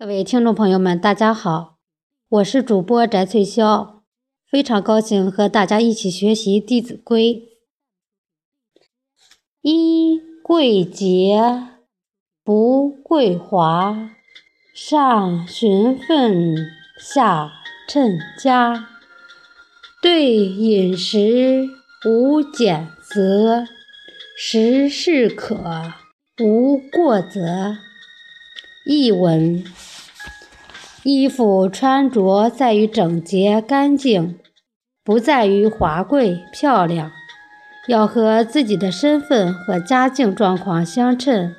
各位听众朋友们，大家好，我是主播翟翠霄，非常高兴和大家一起学习《弟子规》。一贵洁不贵华，上循分，下称家。对饮食无拣择，食适可，无过则。译文。衣服穿着在于整洁干净，不在于华贵漂亮，要和自己的身份和家境状况相称。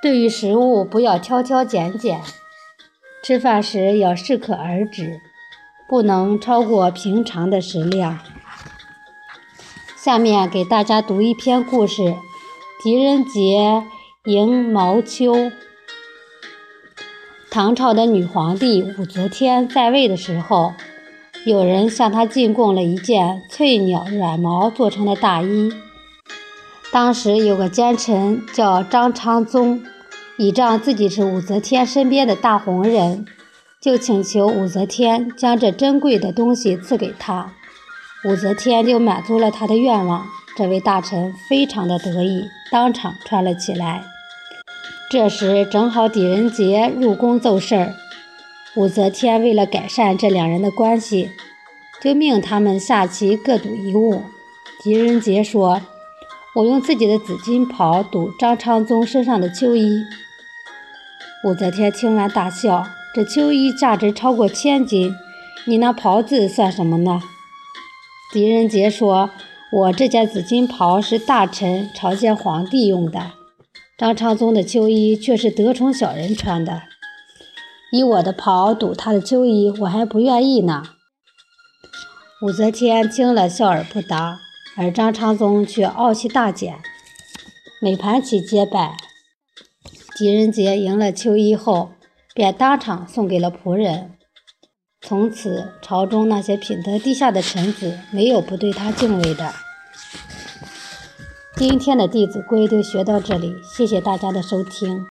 对于食物，不要挑挑拣拣，吃饭时要适可而止，不能超过平常的食量。下面给大家读一篇故事：狄仁杰迎毛秋。唐朝的女皇帝武则天在位的时候，有人向她进贡了一件翠鸟软毛做成的大衣。当时有个奸臣叫张昌宗，倚仗自己是武则天身边的大红人，就请求武则天将这珍贵的东西赐给他。武则天就满足了他的愿望。这位大臣非常的得意，当场穿了起来。这时正好狄仁杰入宫奏事儿，武则天为了改善这两人的关系，就命他们下棋各赌一物。狄仁杰说：“我用自己的紫金袍赌张昌宗身上的秋衣。”武则天听完大笑：“这秋衣价值超过千金，你那袍子算什么呢？”狄仁杰说：“我这件紫金袍是大臣朝见皇帝用的。”张昌宗的秋衣却是得宠小人穿的，以我的袍赌他的秋衣，我还不愿意呢。武则天听了笑而不答，而张昌宗却傲气大减，每盘棋皆败。狄仁杰赢了秋衣后，便当场送给了仆人。从此，朝中那些品德低下的臣子，没有不对他敬畏的。今天的《弟子规》就学到这里，谢谢大家的收听。